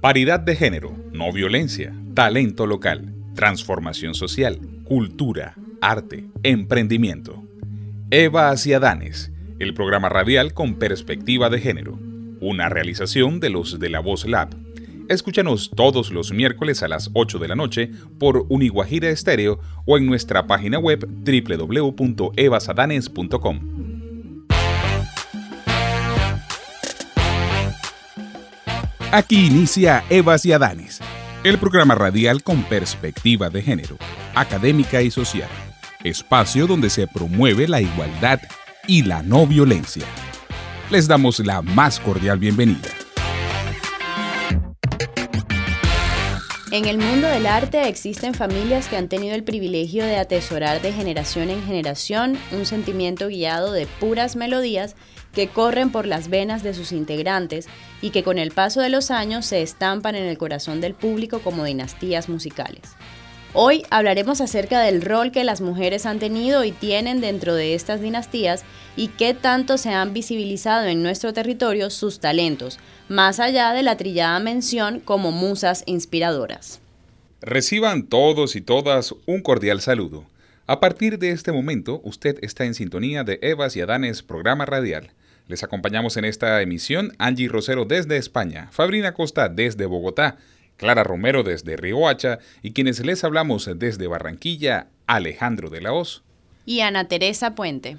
Paridad de género, no violencia, talento local, transformación social, cultura, arte, emprendimiento. Eva hacia Danes, el programa radial con perspectiva de género, una realización de los de la Voz Lab. Escúchanos todos los miércoles a las 8 de la noche por Uniguajira Estéreo o en nuestra página web www.evasadanes.com. Aquí inicia Evas y Adanes, el programa radial con perspectiva de género, académica y social, espacio donde se promueve la igualdad y la no violencia. Les damos la más cordial bienvenida. En el mundo del arte existen familias que han tenido el privilegio de atesorar de generación en generación un sentimiento guiado de puras melodías que corren por las venas de sus integrantes y que con el paso de los años se estampan en el corazón del público como dinastías musicales. Hoy hablaremos acerca del rol que las mujeres han tenido y tienen dentro de estas dinastías y qué tanto se han visibilizado en nuestro territorio sus talentos, más allá de la trillada mención como musas inspiradoras. Reciban todos y todas un cordial saludo. A partir de este momento, usted está en sintonía de Evas y Adanes programa radial. Les acompañamos en esta emisión Angie Rosero desde España, Fabrina Costa desde Bogotá, Clara Romero desde Riohacha y quienes les hablamos desde Barranquilla, Alejandro de la Hoz. Y Ana Teresa Puente.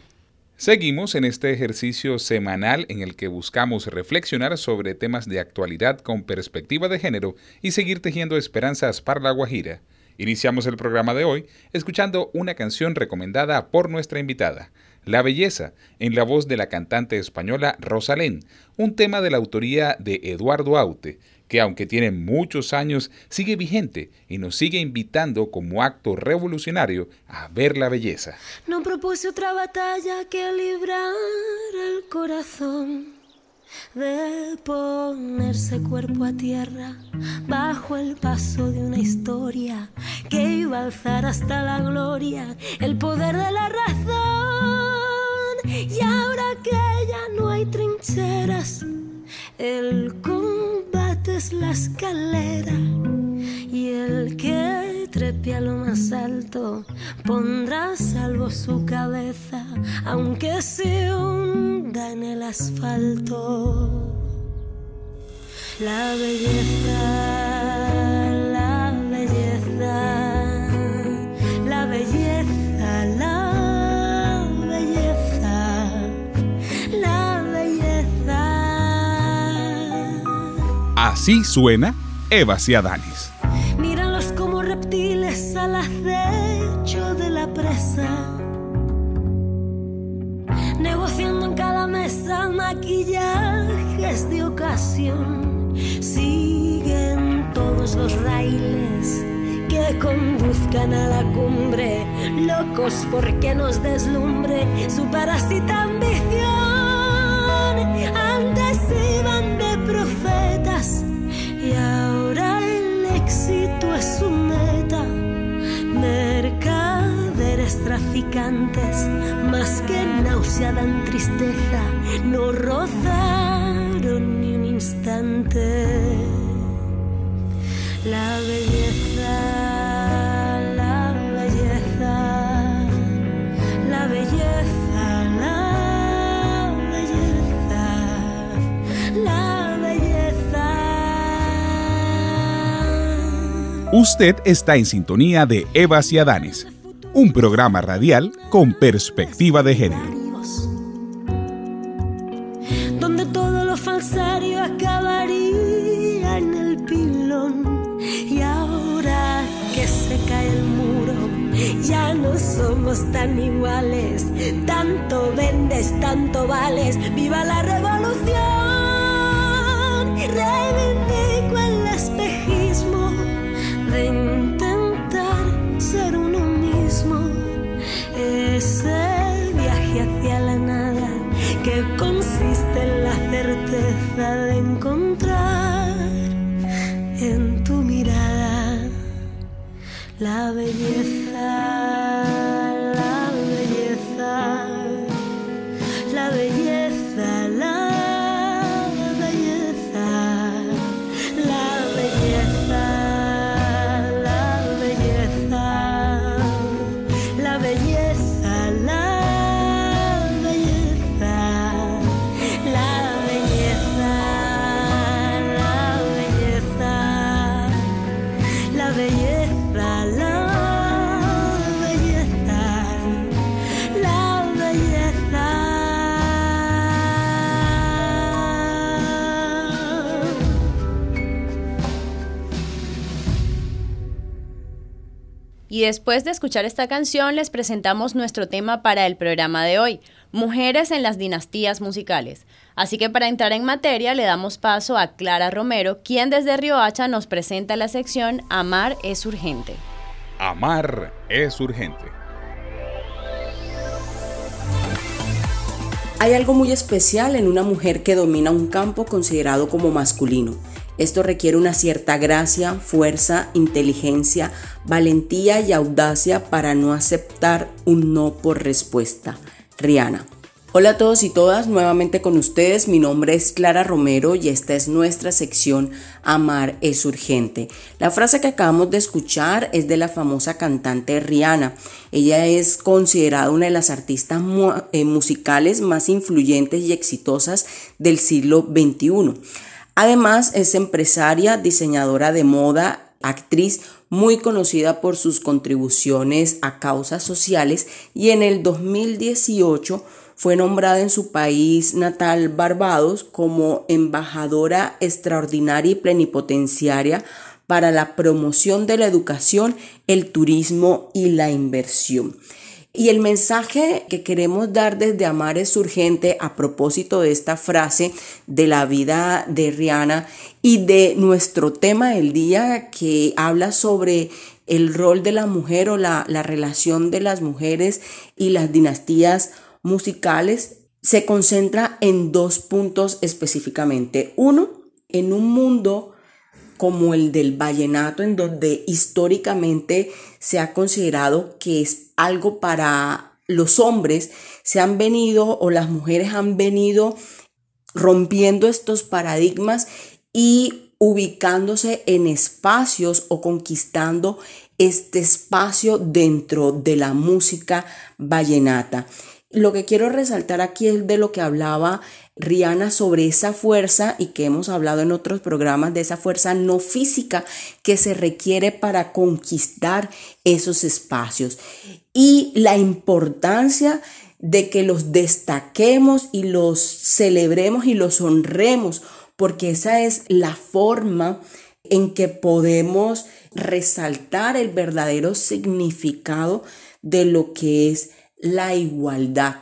Seguimos en este ejercicio semanal en el que buscamos reflexionar sobre temas de actualidad con perspectiva de género y seguir tejiendo esperanzas para la Guajira. Iniciamos el programa de hoy escuchando una canción recomendada por nuestra invitada, la belleza, en la voz de la cantante española Rosalén, un tema de la autoría de Eduardo Aute, que aunque tiene muchos años, sigue vigente y nos sigue invitando como acto revolucionario a ver la belleza. No propuse otra batalla que librar el corazón de ponerse cuerpo a tierra bajo el paso de una historia que iba a alzar hasta la gloria el poder de la razón. Y ahora que ya no hay trincheras, el combate es la escalera. Y el que trepe a lo más alto pondrá salvo su cabeza, aunque se hunda en el asfalto. La belleza, Así suena Eva y Adanis. Míralos como reptiles al acecho de la presa. Negociando en cada mesa maquillajes de ocasión. Siguen todos los raíles que conduzcan a la cumbre. Locos porque nos deslumbre su parásita ambición. Profetas y ahora el éxito es su meta. Mercaderes traficantes, más que náusea dan tristeza, no rozaron ni un instante. La belleza Usted está en sintonía de Evas y Adanes, un programa radial con perspectiva de género. Donde todo lo falsario acabaría en el pilón. Y ahora que se cae el muro, ya no somos tan iguales. Tanto vendes, tanto vales. ¡Viva la revolución! Certeza de encontrar en tu mirada la belleza. Y después de escuchar esta canción les presentamos nuestro tema para el programa de hoy, Mujeres en las dinastías musicales. Así que para entrar en materia le damos paso a Clara Romero, quien desde Riohacha nos presenta la sección Amar es urgente. Amar es urgente. Hay algo muy especial en una mujer que domina un campo considerado como masculino. Esto requiere una cierta gracia, fuerza, inteligencia, valentía y audacia para no aceptar un no por respuesta. Rihanna. Hola a todos y todas, nuevamente con ustedes. Mi nombre es Clara Romero y esta es nuestra sección Amar es urgente. La frase que acabamos de escuchar es de la famosa cantante Rihanna. Ella es considerada una de las artistas eh, musicales más influyentes y exitosas del siglo XXI. Además, es empresaria, diseñadora de moda, actriz, muy conocida por sus contribuciones a causas sociales y en el 2018 fue nombrada en su país natal, Barbados, como embajadora extraordinaria y plenipotenciaria para la promoción de la educación, el turismo y la inversión. Y el mensaje que queremos dar desde Amar es urgente a propósito de esta frase de la vida de Rihanna y de nuestro tema del día que habla sobre el rol de la mujer o la, la relación de las mujeres y las dinastías musicales se concentra en dos puntos específicamente. Uno, en un mundo como el del vallenato, en donde históricamente se ha considerado que es algo para los hombres, se han venido o las mujeres han venido rompiendo estos paradigmas y ubicándose en espacios o conquistando este espacio dentro de la música vallenata. Lo que quiero resaltar aquí es de lo que hablaba Rihanna sobre esa fuerza y que hemos hablado en otros programas de esa fuerza no física que se requiere para conquistar esos espacios y la importancia de que los destaquemos y los celebremos y los honremos porque esa es la forma en que podemos resaltar el verdadero significado de lo que es la igualdad.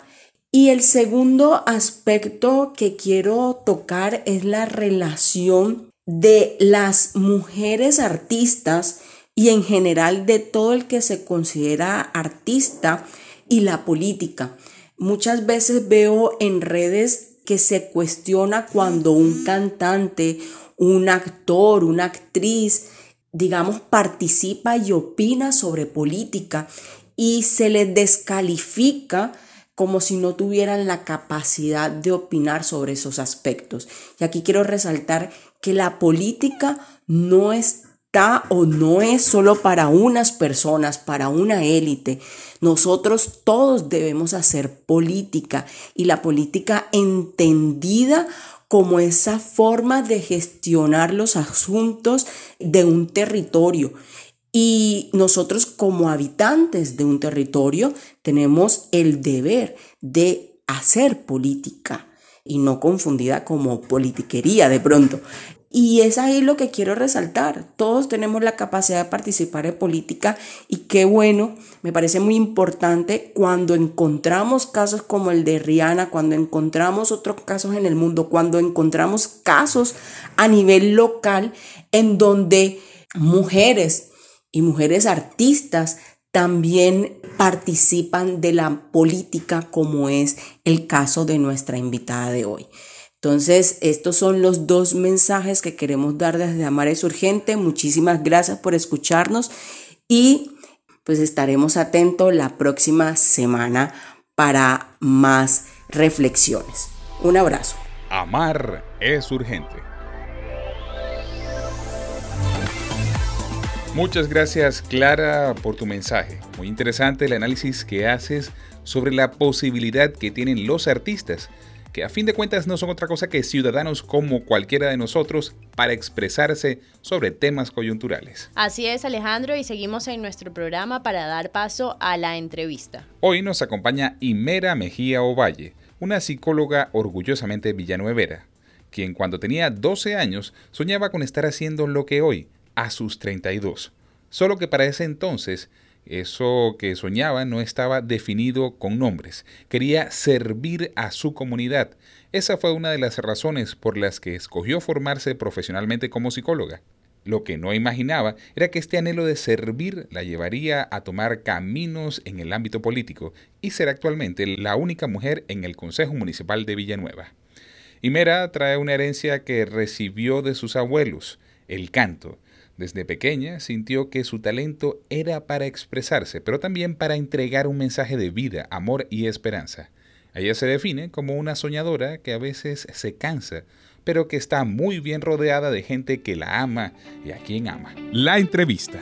Y el segundo aspecto que quiero tocar es la relación de las mujeres artistas y en general de todo el que se considera artista y la política. Muchas veces veo en redes que se cuestiona cuando un cantante, un actor, una actriz, digamos, participa y opina sobre política y se les descalifica como si no tuvieran la capacidad de opinar sobre esos aspectos. Y aquí quiero resaltar que la política no está o no es solo para unas personas, para una élite. Nosotros todos debemos hacer política y la política entendida como esa forma de gestionar los asuntos de un territorio y nosotros como habitantes de un territorio tenemos el deber de hacer política y no confundida como politiquería de pronto. Y es ahí lo que quiero resaltar. Todos tenemos la capacidad de participar en política y qué bueno, me parece muy importante cuando encontramos casos como el de Rihanna, cuando encontramos otros casos en el mundo, cuando encontramos casos a nivel local en donde mujeres y mujeres artistas también participan de la política como es el caso de nuestra invitada de hoy. Entonces, estos son los dos mensajes que queremos dar desde Amar es Urgente. Muchísimas gracias por escucharnos y pues estaremos atentos la próxima semana para más reflexiones. Un abrazo. Amar es urgente. Muchas gracias Clara por tu mensaje. Muy interesante el análisis que haces sobre la posibilidad que tienen los artistas, que a fin de cuentas no son otra cosa que ciudadanos como cualquiera de nosotros para expresarse sobre temas coyunturales. Así es Alejandro y seguimos en nuestro programa para dar paso a la entrevista. Hoy nos acompaña Imera Mejía Ovalle, una psicóloga orgullosamente villanuevera, quien cuando tenía 12 años soñaba con estar haciendo lo que hoy a sus 32. Solo que para ese entonces Eso que soñaba no estaba definido con nombres. Quería servir a su comunidad. Esa fue una de las razones por las que escogió formarse profesionalmente como psicóloga. Lo que no imaginaba era que este anhelo de servir la llevaría a tomar caminos en el ámbito político y ser actualmente la única mujer en el Consejo Municipal de Villanueva. Imera trae una herencia que recibió de sus abuelos, el canto. Desde pequeña sintió que su talento era para expresarse, pero también para entregar un mensaje de vida, amor y esperanza. Ella se define como una soñadora que a veces se cansa pero que está muy bien rodeada de gente que la ama y a quien ama. La entrevista.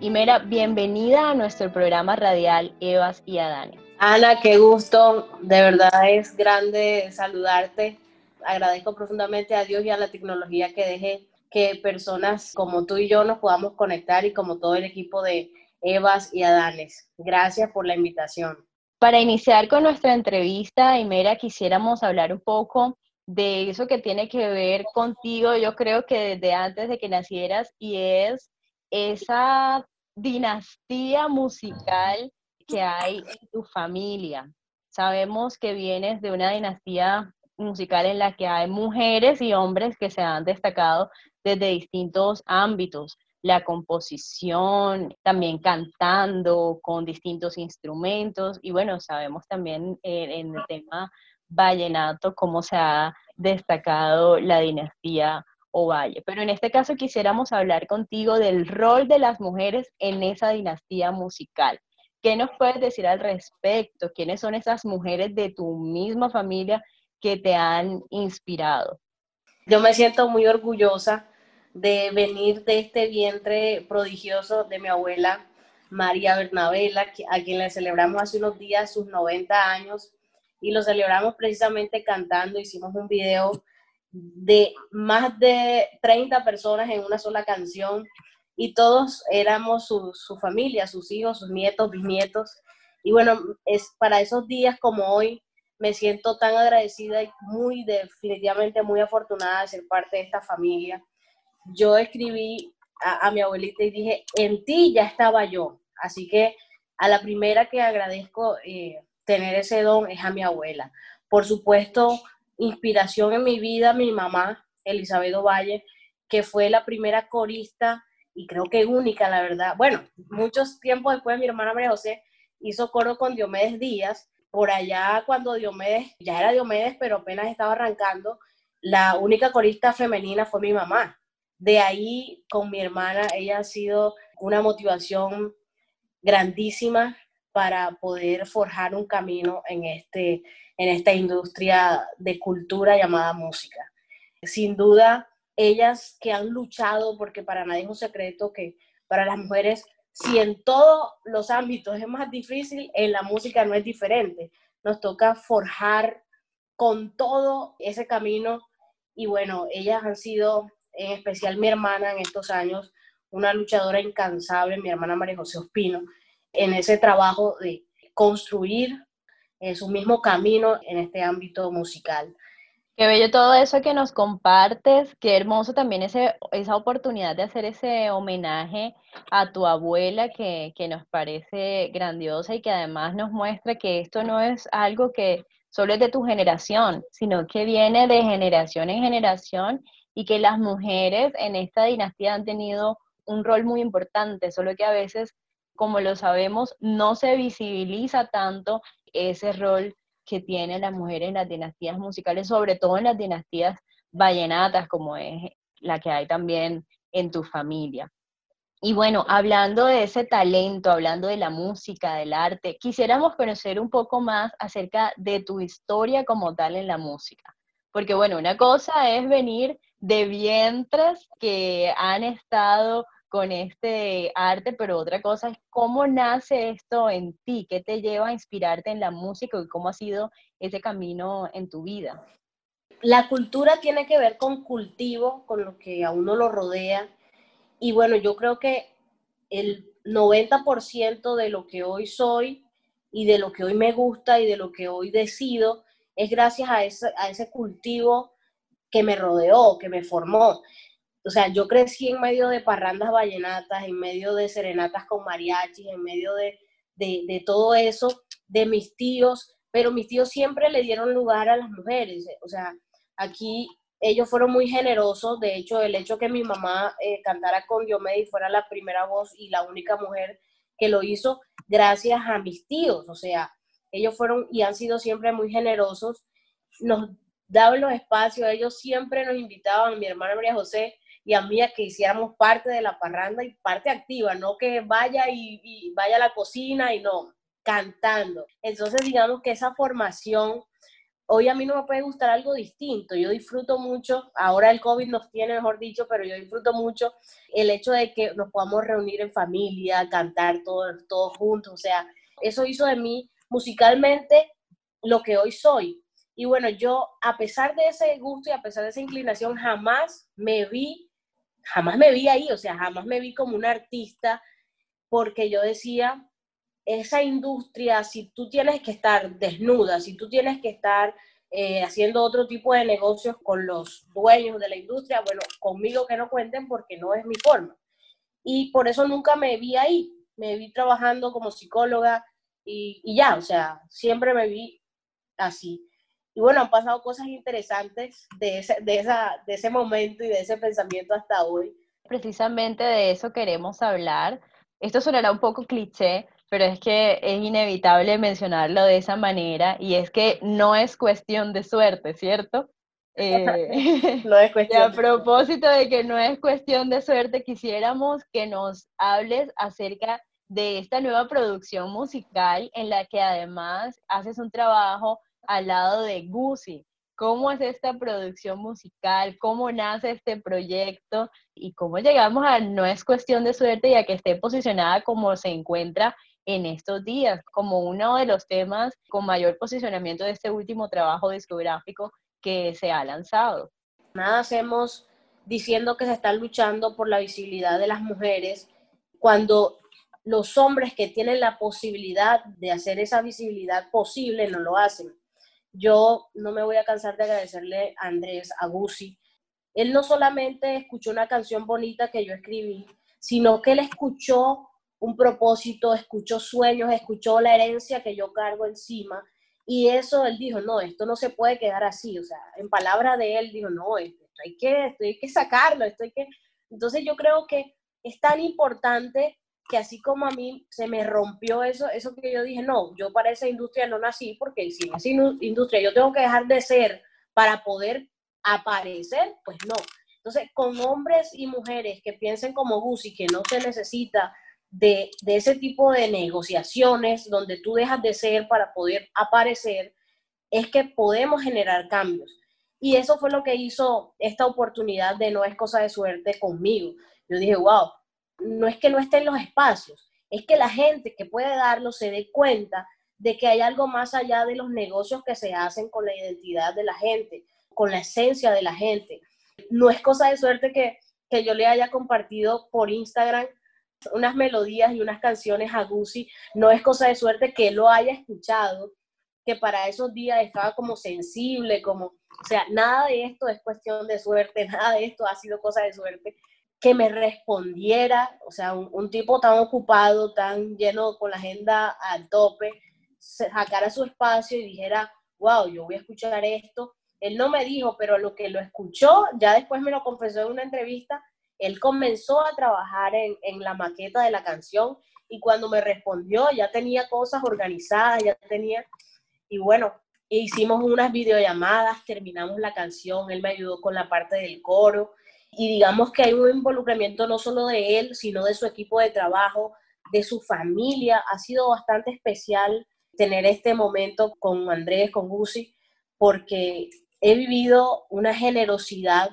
Y Mera, bienvenida a nuestro programa radial Evas y Adanes. Ana, qué gusto, de verdad es grande saludarte. Agradezco profundamente a Dios y a la tecnología que deje que personas como tú y yo nos podamos conectar y como todo el equipo de Evas y Adanes. Gracias por la invitación. Para iniciar con nuestra entrevista, Imera, quisiéramos hablar un poco de eso que tiene que ver contigo, yo creo que desde antes de que nacieras, y es esa dinastía musical que hay en tu familia. Sabemos que vienes de una dinastía musical en la que hay mujeres y hombres que se han destacado desde distintos ámbitos, la composición, también cantando con distintos instrumentos y bueno, sabemos también eh, en el tema vallenato, cómo se ha destacado la dinastía Ovalle. Pero en este caso quisiéramos hablar contigo del rol de las mujeres en esa dinastía musical. ¿Qué nos puedes decir al respecto? ¿Quiénes son esas mujeres de tu misma familia que te han inspirado? Yo me siento muy orgullosa de venir de este vientre prodigioso de mi abuela María Bernabela, a quien le celebramos hace unos días sus 90 años y lo celebramos precisamente cantando. Hicimos un video de más de 30 personas en una sola canción y todos éramos su, su familia, sus hijos, sus nietos, bisnietos. Y bueno, es para esos días como hoy me siento tan agradecida y muy definitivamente muy afortunada de ser parte de esta familia. Yo escribí a, mi abuelita y dije, en ti ya estaba yo. Así que a la primera que agradezco eh, tener ese don es a mi abuela. Por supuesto, inspiración en mi vida, mi mamá, Elizabeth Ovalle, que fue la primera corista y creo que única, la verdad. Bueno, muchos tiempos después mi hermana María José hizo coro con Diomedes Díaz. Por allá cuando Diomedes, ya era Diomedes, pero apenas estaba arrancando, la única corista femenina fue mi mamá. De ahí, con mi hermana, ella ha sido una motivación grandísima para poder forjar un camino en, este, en esta industria de cultura llamada música. Sin duda, ellas que han luchado, porque para nadie es un secreto que para las mujeres, si en todos los ámbitos es más difícil, en la música no es diferente. Nos toca forjar con todo ese camino y bueno, ellas han sido, en especial mi hermana en estos años, una luchadora incansable, mi hermana María José Ospino, en ese trabajo de construir eh, su mismo camino en este ámbito musical. Qué bello todo eso que nos compartes, qué hermoso también ese, esa oportunidad de hacer ese homenaje a tu abuela que, que nos parece grandiosa y que además nos muestra que esto no es algo que solo es de tu generación, sino que viene de generación en generación y que las mujeres en esta dinastía han tenido un rol muy importante, solo que a veces como lo sabemos, no se visibiliza tanto ese rol que tiene la mujer en las dinastías musicales, sobre todo en las dinastías vallenatas, como es la que hay también en tu familia. Y bueno, hablando de ese talento, hablando de la música, del arte, quisiéramos conocer un poco más acerca de tu historia como tal en la música. Porque bueno, una cosa es venir de vientres que han estado con este arte, pero otra cosa es cómo nace esto en ti, qué te lleva a inspirarte en la música y cómo ha sido ese camino en tu vida. La cultura tiene que ver con cultivo, con lo que a uno lo rodea. Y bueno, yo creo que el 90% de lo que hoy soy y de lo que hoy me gusta y de lo que hoy decido es gracias a ese, a ese cultivo que me rodeó, que me formó o sea, yo crecí en medio de parrandas vallenatas, en medio de serenatas con mariachis, en medio de, de, todo eso, de mis tíos, pero mis tíos siempre le dieron lugar a las mujeres. O sea, aquí ellos fueron muy generosos. De hecho, el hecho que mi mamá eh, cantara con Diomedes fuera la primera voz y la única mujer que lo hizo, gracias a mis tíos. O sea, ellos fueron y han sido siempre muy generosos. Nos daban los espacios, ellos siempre nos invitaban, mi hermana María José y a mí, a que hiciéramos parte de la parranda y parte activa, no que vaya y, vaya a la cocina y no, cantando. Entonces, digamos que esa formación hoy a mí no me puede gustar algo distinto. Yo disfruto mucho, ahora el COVID nos tiene, mejor dicho, pero yo disfruto mucho el hecho de que nos podamos reunir en familia, cantar todos, todos juntos. O sea, eso hizo de mí musicalmente lo que hoy soy. Y bueno, yo a pesar de ese gusto y a pesar de esa inclinación, jamás me vi, jamás me vi ahí, o sea, jamás me vi como una artista, porque yo decía, esa industria, si tú tienes que estar desnuda, si tú tienes que estar eh, haciendo otro tipo de negocios con los dueños de la industria, bueno, conmigo que no cuenten porque no es mi forma. Y por eso nunca me vi ahí, me vi trabajando como psicóloga y, y ya, o sea, siempre me vi así. Y bueno, han pasado cosas interesantes de ese, de, esa, de ese momento y de ese pensamiento hasta hoy. Precisamente de eso queremos hablar. Esto sonará un poco cliché, pero es que es inevitable mencionarlo de esa manera y es que no es cuestión de suerte, ¿cierto? Eh, no es cuestión. Y a propósito de que no es cuestión de suerte, quisiéramos que nos hables acerca de esta nueva producción musical en la que además haces un trabajo al lado de Gucci. ¿Cómo es esta producción musical? ¿Cómo nace este proyecto? ¿Y cómo llegamos a no es cuestión de suerte ya que esté posicionada como se encuentra en estos días, como uno de los temas con mayor posicionamiento de este último trabajo discográfico que se ha lanzado? Nada hacemos diciendo que se está luchando por la visibilidad de las mujeres cuando los hombres que tienen la posibilidad de hacer esa visibilidad posible no lo hacen yo no me voy a cansar de agradecerle a Andrés Aguzzi. Él no solamente escuchó una canción bonita que yo escribí, sino que él escuchó un propósito, escuchó sueños, escuchó la herencia que yo cargo encima. Y eso él dijo, no, esto no se puede quedar así. O sea, en palabra de él, dijo, no, esto hay que, esto hay que sacarlo, esto hay que... Entonces yo creo que es tan importante que así como a mí se me rompió eso, eso que yo dije, no, yo para esa industria no nací, porque si esa industria yo tengo que dejar de ser para poder aparecer, pues no. Entonces, con hombres y mujeres que piensen como Gucci, que no se necesita de, de ese tipo de negociaciones donde tú dejas de ser para poder aparecer, es que podemos generar cambios. Y eso fue lo que hizo esta oportunidad de No es cosa de suerte conmigo. Yo dije, wow, no es que no esté en los espacios, es que la gente que puede darlo se dé cuenta de que hay algo más allá de los negocios que se hacen con la identidad de la gente, con la esencia de la gente. No es cosa de suerte que, que yo le haya compartido por Instagram unas melodías y unas canciones a Gucci, no es cosa de suerte que lo haya escuchado, que para esos días estaba como sensible, como, o sea, nada de esto es cuestión de suerte, nada de esto ha sido cosa de suerte, que me respondiera, o sea, un, tipo tan ocupado, tan lleno con la agenda al tope, sacara su espacio y dijera, wow, yo voy a escuchar esto. Él no me dijo, pero lo que lo escuchó, ya después me lo confesó en una entrevista, él comenzó a trabajar en, en la maqueta de la canción y cuando me respondió ya tenía cosas organizadas, ya tenía, y bueno, hicimos unas videollamadas, terminamos la canción, él me ayudó con la parte del coro, y digamos que hay un involucramiento no solo de él, sino de su equipo de trabajo, de su familia. Ha sido bastante especial tener este momento con Andrés, con Gusi, porque he vivido una generosidad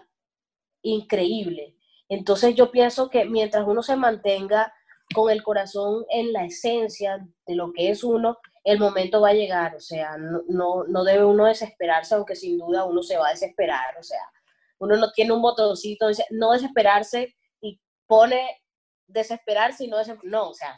increíble. Entonces yo pienso que mientras uno se mantenga con el corazón en la esencia de lo que es uno, el momento va a llegar. O sea, no, no, no debe uno desesperarse, aunque sin duda uno se va a desesperar. O sea, uno no tiene un botoncito, dice, no desesperarse y pone desesperarse y no desesperarse. No, o sea,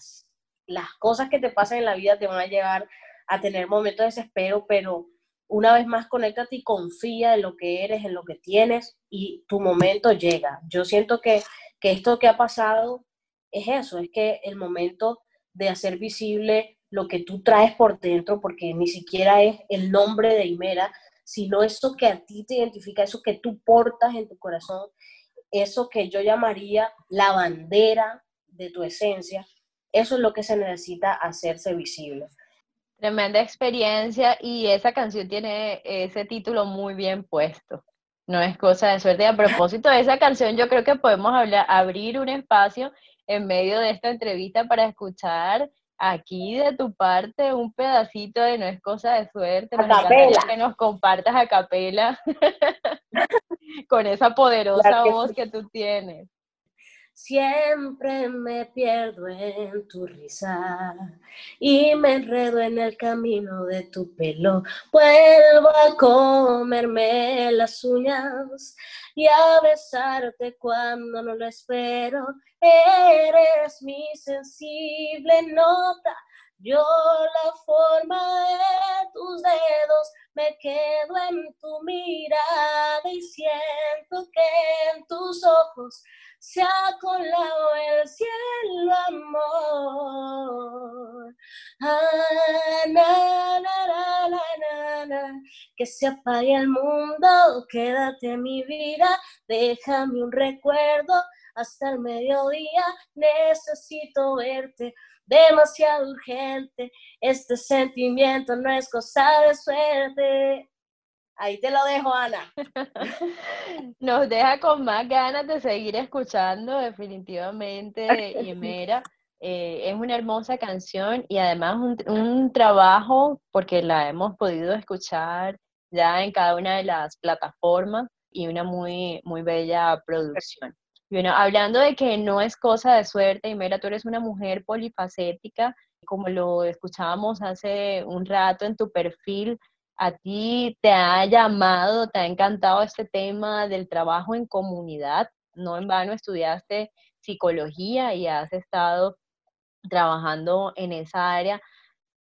las cosas que te pasan en la vida te van a llevar a tener momentos de desespero, pero una vez más, conéctate y confía en lo que eres, en lo que tienes y tu momento llega. Yo siento que, que esto que ha pasado es eso, es que el momento de hacer visible lo que tú traes por dentro, porque ni siquiera es el nombre de Imera, sino eso que a ti te identifica, eso que tú portas en tu corazón, eso que yo llamaría la bandera de tu esencia, eso es lo que se necesita hacerse visible. Tremenda experiencia y esa canción tiene ese título muy bien puesto. No es cosa de suerte. A propósito de esa canción, yo creo que podemos abrir un espacio en medio de esta entrevista para escuchar aquí de tu parte un pedacito de No es cosa de suerte. Nos que nos compartas a capela con esa poderosa voz que tú tienes. Siempre me pierdo en tu risa y me enredo en el camino de tu pelo. Vuelvo a comerme las uñas y a besarte cuando no lo espero. Eres mi sensible nota, yo la forma de tus dedos. Me quedo en tu mirada y siento que en tus ojos se ha colado el cielo, amor. Ah, que se apague el mundo, quédate mi vida, déjame un recuerdo hasta el mediodía, necesito verte demasiado urgente, este sentimiento no es cosa de suerte. Ahí te lo dejo, Ana. Nos deja con más ganas de seguir escuchando, definitivamente, Yemera. Eh, es una hermosa canción y además un, un, trabajo, porque la hemos podido escuchar ya en cada una de las plataformas y una muy, muy bella producción. Bueno, hablando de que no es cosa de suerte, Yemera, tú eres una mujer polifacética, como lo escuchábamos hace un rato en tu perfil, a ti te ha llamado, te ha encantado este tema del trabajo en comunidad. No en vano estudiaste psicología y has estado trabajando en esa área,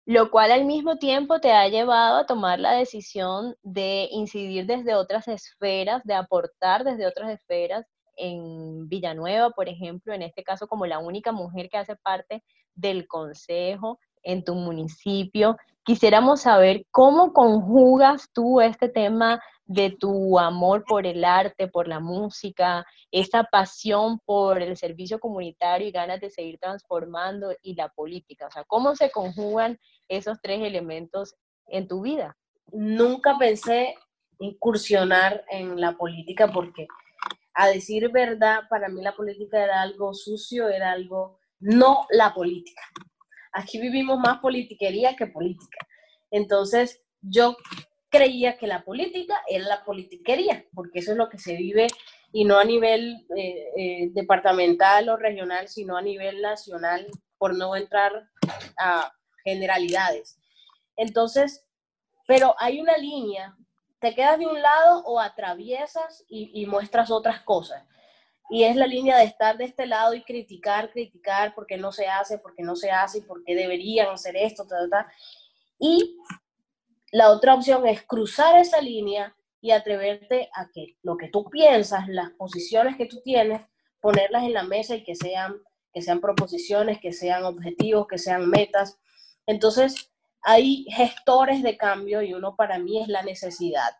lo cual al mismo tiempo te ha llevado a tomar la decisión de incidir desde otras esferas, de aportar desde otras esferas en Villanueva, por ejemplo, en este caso como la única mujer que hace parte del consejo en tu municipio. Quisiéramos saber cómo conjugas tú este tema de tu amor por el arte, por la música, esa pasión por el servicio comunitario y ganas de seguir transformando y la política. O sea, ¿cómo se conjugan esos tres elementos en tu vida? Nunca pensé incursionar en la política porque, a decir verdad, para mí la política era algo sucio, era algo, no la política. Aquí vivimos más politiquería que política. Entonces, yo creía que la política era la politiquería, porque eso es lo que se vive y no a nivel eh, eh, departamental o regional, sino a nivel nacional, por no entrar a generalidades. Entonces, pero hay una línea, te quedas de un lado o atraviesas y, muestras otras cosas y es la línea de estar de este lado y criticar, criticar porque no se hace, porque no se hace, porque deberían hacer esto, tal, tal. Y la otra opción es cruzar esa línea y atreverte a que lo que tú piensas, las posiciones que tú tienes, ponerlas en la mesa y que sean, que sean proposiciones, que sean objetivos, que sean metas. Entonces, hay gestores de cambio y uno para mí es la necesidad.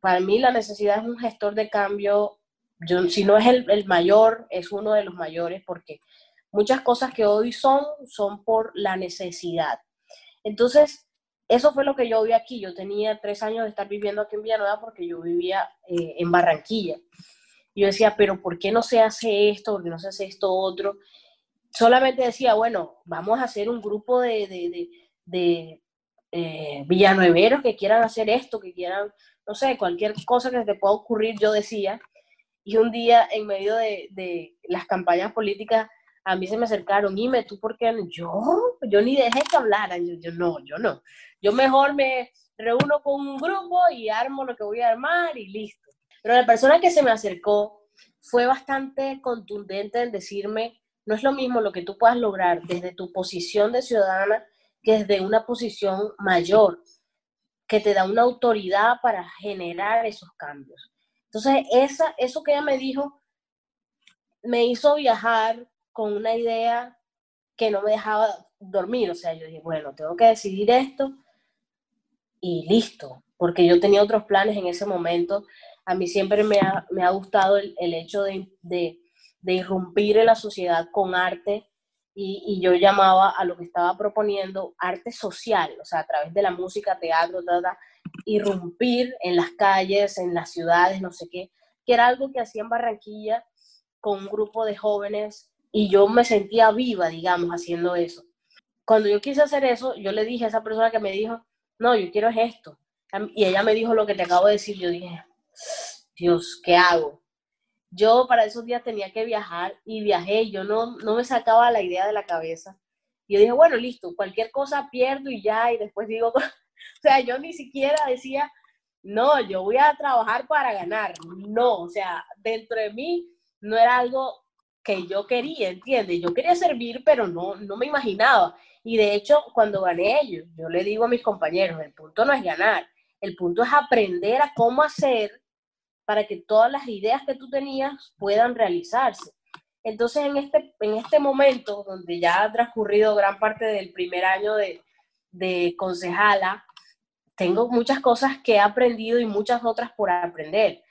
Para mí la necesidad es un gestor de cambio si no es el, mayor, es uno de los mayores, porque muchas cosas que hoy son, son por la necesidad. Entonces, eso fue lo que yo vi aquí. Yo tenía tres años de estar viviendo aquí en Villanueva porque yo vivía eh, en Barranquilla. Yo decía, pero ¿por qué no se hace esto? ¿Por qué no se hace esto otro? Solamente decía, bueno, vamos a hacer un grupo de, eh, villanueveros que quieran hacer esto, que quieran, no sé, cualquier cosa que te pueda ocurrir, yo decía. Y un día, en medio de, las campañas políticas, a mí se me acercaron, y me ¿tú por qué? Yo, yo ni dejé que hablaran, yo, yo no, yo no. Yo mejor me reúno con un grupo y armo lo que voy a armar y listo. Pero la persona que se me acercó fue bastante contundente en decirme, no es lo mismo lo que tú puedas lograr desde tu posición de ciudadana que desde una posición mayor. que te da una autoridad para generar esos cambios. Entonces, esa, eso que ella me dijo me hizo viajar con una idea que no me dejaba dormir. O sea, yo dije, bueno, tengo que decidir esto y listo, porque yo tenía otros planes en ese momento. A mí siempre me ha, me ha gustado el, el hecho de, de, de, irrumpir en la sociedad con arte y, yo llamaba a lo que estaba proponiendo arte social, o sea, a través de la música, teatro, irrumpir en las calles, en las ciudades, no sé qué, que era algo que hacía en Barranquilla con un grupo de jóvenes y yo me sentía viva, digamos, haciendo eso. Cuando yo quise hacer eso, yo le dije a esa persona que me dijo, no, yo quiero esto. Y ella me dijo lo que te acabo de decir. Yo dije, Dios, ¿qué hago? Yo para esos días tenía que viajar y viajé. Yo no, no me sacaba la idea de la cabeza. Y yo dije, bueno, listo, cualquier cosa pierdo y ya, y después digo, o sea, yo ni siquiera decía, no, yo voy a trabajar para ganar. No, o sea, dentro de mí no era algo que yo quería, ¿entiendes? Yo quería servir, pero no, no me imaginaba. Y de hecho, cuando gané ellos, yo le digo a mis compañeros, el punto no es ganar, el punto es aprender a cómo hacer para que todas las ideas que tú tenías puedan realizarse. Entonces, en este, en este momento, donde ya ha transcurrido gran parte del primer año de, de concejala, tengo muchas cosas que he aprendido y muchas otras por aprender,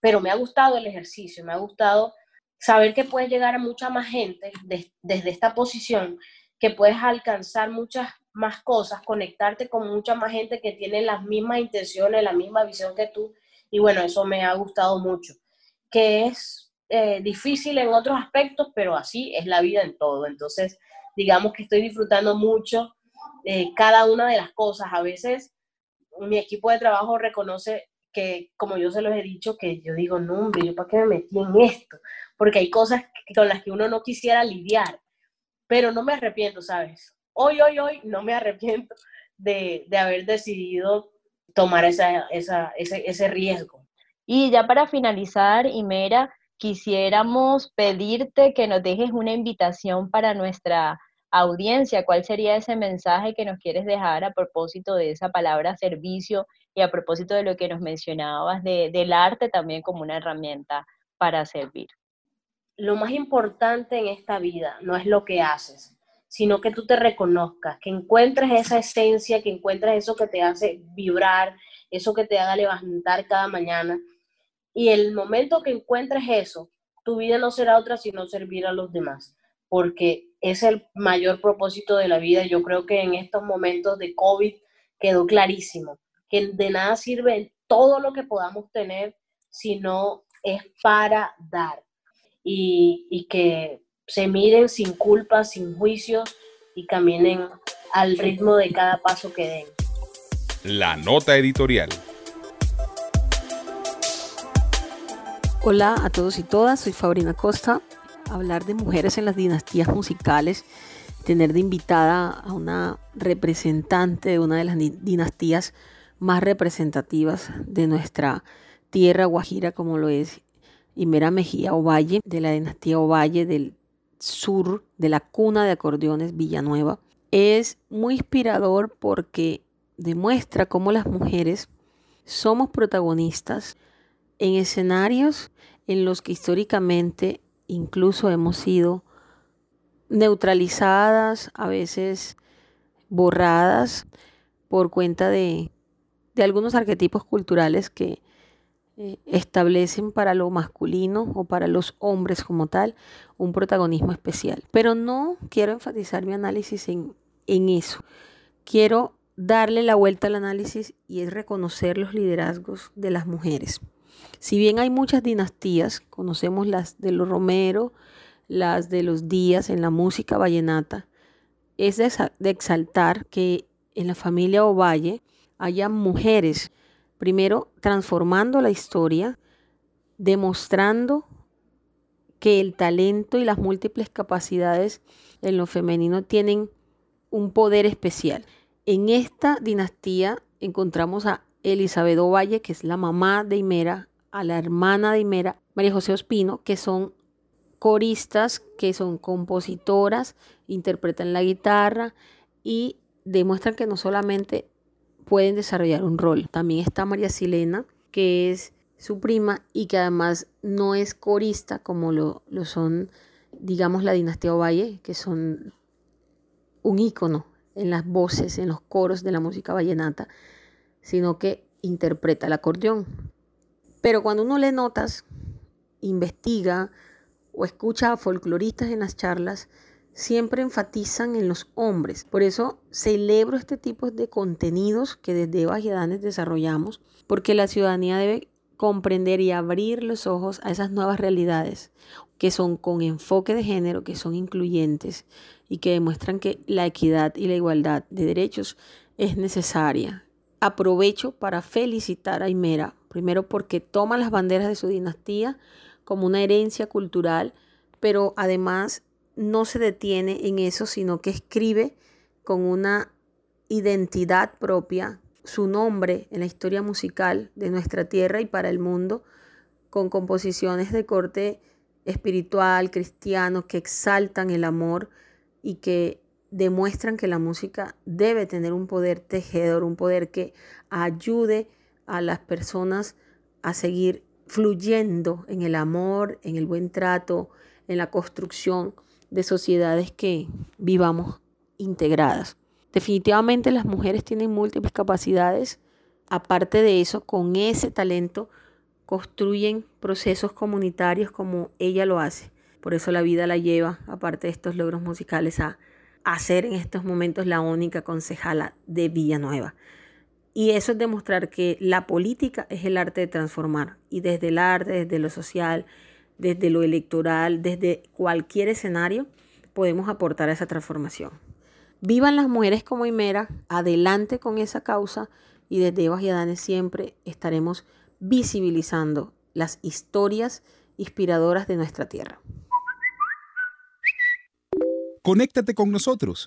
pero me ha gustado el ejercicio, me ha gustado saber que puedes llegar a mucha más gente desde esta posición, que puedes alcanzar muchas más cosas, conectarte con mucha más gente que tiene las mismas intenciones, la misma visión que tú. Y bueno, eso me ha gustado mucho, que es eh, difícil en otros aspectos, pero así es la vida en todo. Entonces, digamos que estoy disfrutando mucho eh, cada una de las cosas. A veces mi equipo de trabajo reconoce que, como yo se los he dicho, que yo digo, no, hombre, ¿yo para qué me metí en esto? Porque hay cosas con las que uno no quisiera lidiar, pero no me arrepiento, ¿sabes? Hoy, hoy, hoy no me arrepiento de, de haber decidido tomar esa, esa, ese, ese riesgo. Y ya para finalizar, Imera, quisiéramos pedirte que nos dejes una invitación para nuestra audiencia, ¿cuál sería ese mensaje que nos quieres dejar a propósito de esa palabra servicio y a propósito de lo que nos mencionabas de, del arte también como una herramienta para servir? Lo más importante en esta vida no es lo que haces, sino que tú te reconozcas, que encuentres esa esencia, que encuentres eso que te hace vibrar, eso que te haga levantar cada mañana. Y el momento que encuentres eso, tu vida no será otra sino servir a los demás porque es el mayor propósito de la vida. Yo creo que en estos momentos de COVID quedó clarísimo que de nada sirve todo lo que podamos tener si no es para dar y, y que se miren sin culpa, sin juicio y caminen al ritmo de cada paso que den. La nota editorial. Hola a todos y todas, soy Fabrina Costa hablar de mujeres en las dinastías musicales, tener de invitada a una representante de una de las dinastías más representativas de nuestra tierra guajira, como lo es Imera Mejía Ovalle, de la dinastía Ovalle del sur, de la cuna de acordeones Villanueva. Es muy inspirador porque demuestra cómo las mujeres somos protagonistas en escenarios en los que históricamente incluso hemos sido neutralizadas, a veces borradas por cuenta de, algunos arquetipos culturales que eh, establecen para lo masculino o para los hombres como tal un protagonismo especial. Pero no quiero enfatizar mi análisis en, en eso. Quiero darle la vuelta al análisis y es reconocer los liderazgos de las mujeres. Si bien hay muchas dinastías, conocemos las de los Romero, las de los Díaz en la música vallenata, es de exaltar que en la familia Ovalle haya mujeres, primero transformando la historia, demostrando que el talento y las múltiples capacidades en lo femenino tienen un poder especial. En esta dinastía encontramos a Elizabeth Ovalle, que es la mamá de Imera, a la hermana de Imera, María José Ospino, que son coristas, que son compositoras, interpretan la guitarra y demuestran que no solamente pueden desarrollar un rol. También está María Silena, que es su prima y que además no es corista como lo, lo son, digamos, la dinastía Ovalle, que son un ícono en las voces, en los coros de la música vallenata, sino que interpreta el acordeón. Pero cuando uno le notas, investiga o escucha a folcloristas en las charlas, siempre enfatizan en los hombres. Por eso celebro este tipo de contenidos que desde Evas desarrollamos, porque la ciudadanía debe comprender y abrir los ojos a esas nuevas realidades que son con enfoque de género, que son incluyentes y que demuestran que la equidad y la igualdad de derechos es necesaria. Aprovecho para felicitar a Imera, primero porque toma las banderas de su dinastía como una herencia cultural, pero además no se detiene en eso, sino que escribe con una identidad propia su nombre en la historia musical de nuestra tierra y para el mundo, con composiciones de corte espiritual, cristiano, que exaltan el amor y que demuestran que la música debe tener un poder tejedor, un poder que ayude a las personas a seguir fluyendo en el amor, en el buen trato, en la construcción de sociedades que vivamos integradas. Definitivamente las mujeres tienen múltiples capacidades. Aparte de eso, con ese talento construyen procesos comunitarios como ella lo hace. Por eso la vida la lleva, aparte de estos logros musicales, a, ser en estos momentos la única concejala de Villanueva. Y eso es demostrar que la política es el arte de transformar. Y desde el arte, desde lo social, desde lo electoral, desde cualquier escenario, podemos aportar a esa transformación. Vivan las mujeres como Imera, adelante con esa causa y desde Evas y Adanes siempre estaremos visibilizando las historias inspiradoras de nuestra tierra. Conéctate con nosotros.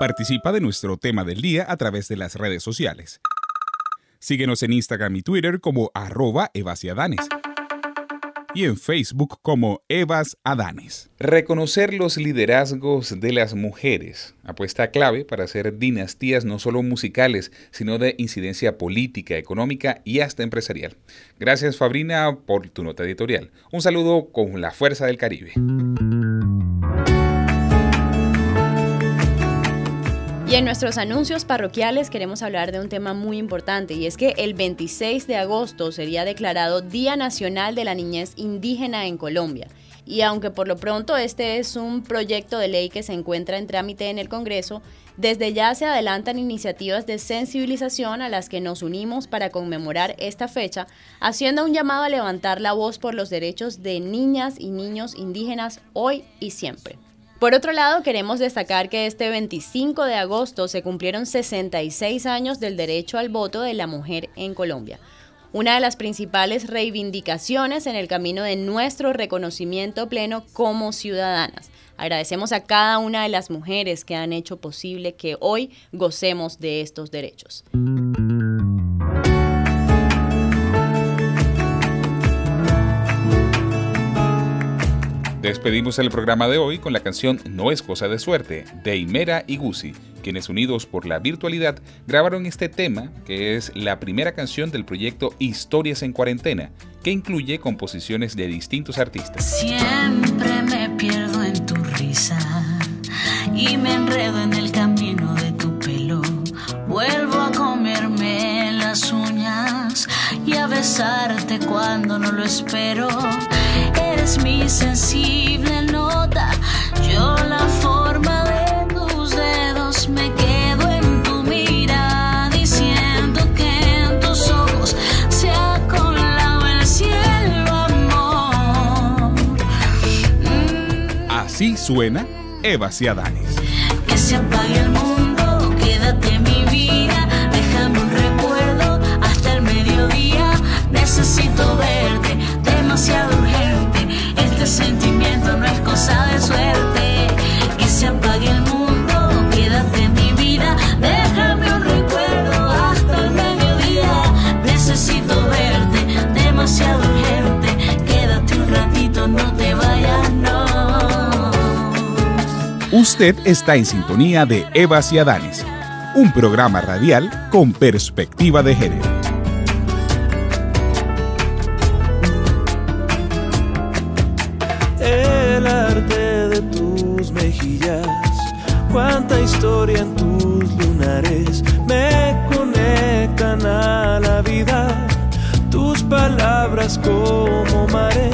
Participa de nuestro tema del día a través de las redes sociales. Síguenos en Instagram y Twitter como arroba evasiadanes y en Facebook como Evas Adanes. Reconocer los liderazgos de las mujeres, apuesta clave para hacer dinastías no solo musicales, sino de incidencia política, económica y hasta empresarial. Gracias Fabrina por tu nota editorial. Un saludo con la fuerza del Caribe. Y en nuestros anuncios parroquiales queremos hablar de un tema muy importante y es que el 26 de agosto sería declarado Día Nacional de la Niñez Indígena en Colombia. Y aunque por lo pronto este es un proyecto de ley que se encuentra en trámite en el Congreso, desde ya se adelantan iniciativas de sensibilización a las que nos unimos para conmemorar esta fecha, haciendo un llamado a levantar la voz por los derechos de niñas y niños indígenas hoy y siempre. Por otro lado, queremos destacar que este 25 de agosto se cumplieron 66 años del derecho al voto de la mujer en Colombia. Una de las principales reivindicaciones en el camino de nuestro reconocimiento pleno como ciudadanas. Agradecemos a cada una de las mujeres que han hecho posible que hoy gocemos de estos derechos. Despedimos el programa de hoy con la canción No es cosa de suerte de Imera y Gusi, quienes unidos por la virtualidad grabaron este tema, que es la primera canción del proyecto Historias en Cuarentena, que incluye composiciones de distintos artistas. Siempre me pierdo en tu risa y me enredo en el camino de tu pelo. Vuelvo a comerme las uñas y a besarte cuando no lo espero eres mi sensible nota. Yo la forma de tus dedos me quedo en tu mirada, diciendo que en tus ojos se ha colado el cielo, amor. Mm. Así suena Eva Ciadanes. Que se apague el mundo, quédate mi vida, déjame un recuerdo hasta el mediodía. Necesito verte suerte. Que se apague el mundo, quédate en mi vida, déjame un recuerdo hasta el mediodía. Necesito verte, demasiado urgente. Quédate un ratito, no te vayas, no. Usted está en sintonía de Eva y Adanes un programa radial con perspectiva de género. En tus lunares me conectan a la vida. Tus palabras como mares,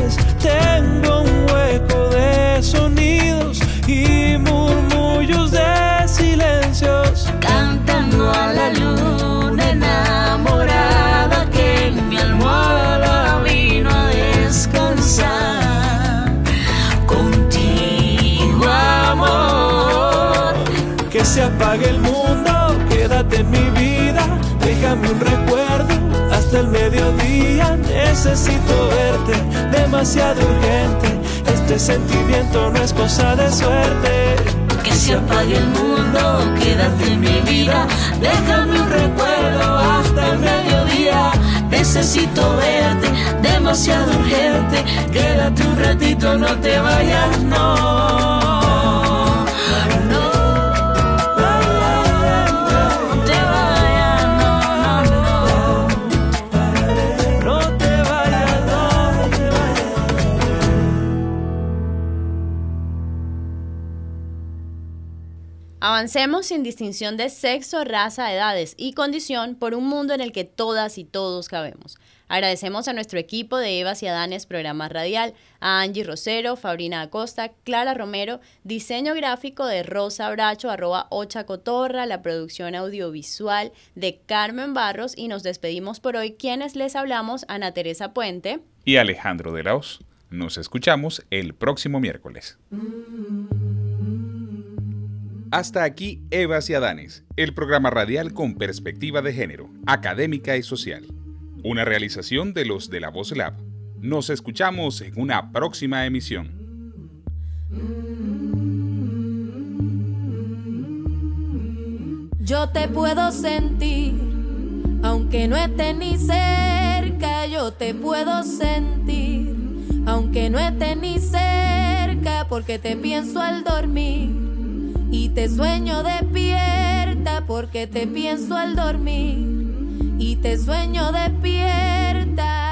Necesito verte, demasiado urgente. Este sentimiento no es cosa de suerte. Que se apague el mundo, quédate en mi vida, déjame un recuerdo hasta el mediodía. Necesito verte, demasiado urgente, quédate un ratito, no te vayas, no. Avancemos sin distinción de sexo, raza, edades y condición por un mundo en el que todas y todos cabemos. Agradecemos a nuestro equipo de Evas y Adanes Programa Radial, a Angie Rosero, Fabrina Acosta, Clara Romero, diseño gráfico de Rosa Bracho, arroba Ocha Cotorra, la producción audiovisual de Carmen Barros y nos despedimos por hoy quienes les hablamos, Ana Teresa Puente. Y Alejandro de Laos. Nos escuchamos el próximo miércoles. Hasta aquí Evas y Adanes, el programa radial con perspectiva de género, académica y social. Una realización de los de la Voz Lab. Nos escuchamos en una próxima emisión. Yo te puedo sentir, aunque no estés ni cerca, yo te puedo sentir, aunque no estés ni cerca, porque te pienso al dormir y te sueño despierta, porque te pienso al dormir y te sueño despierta.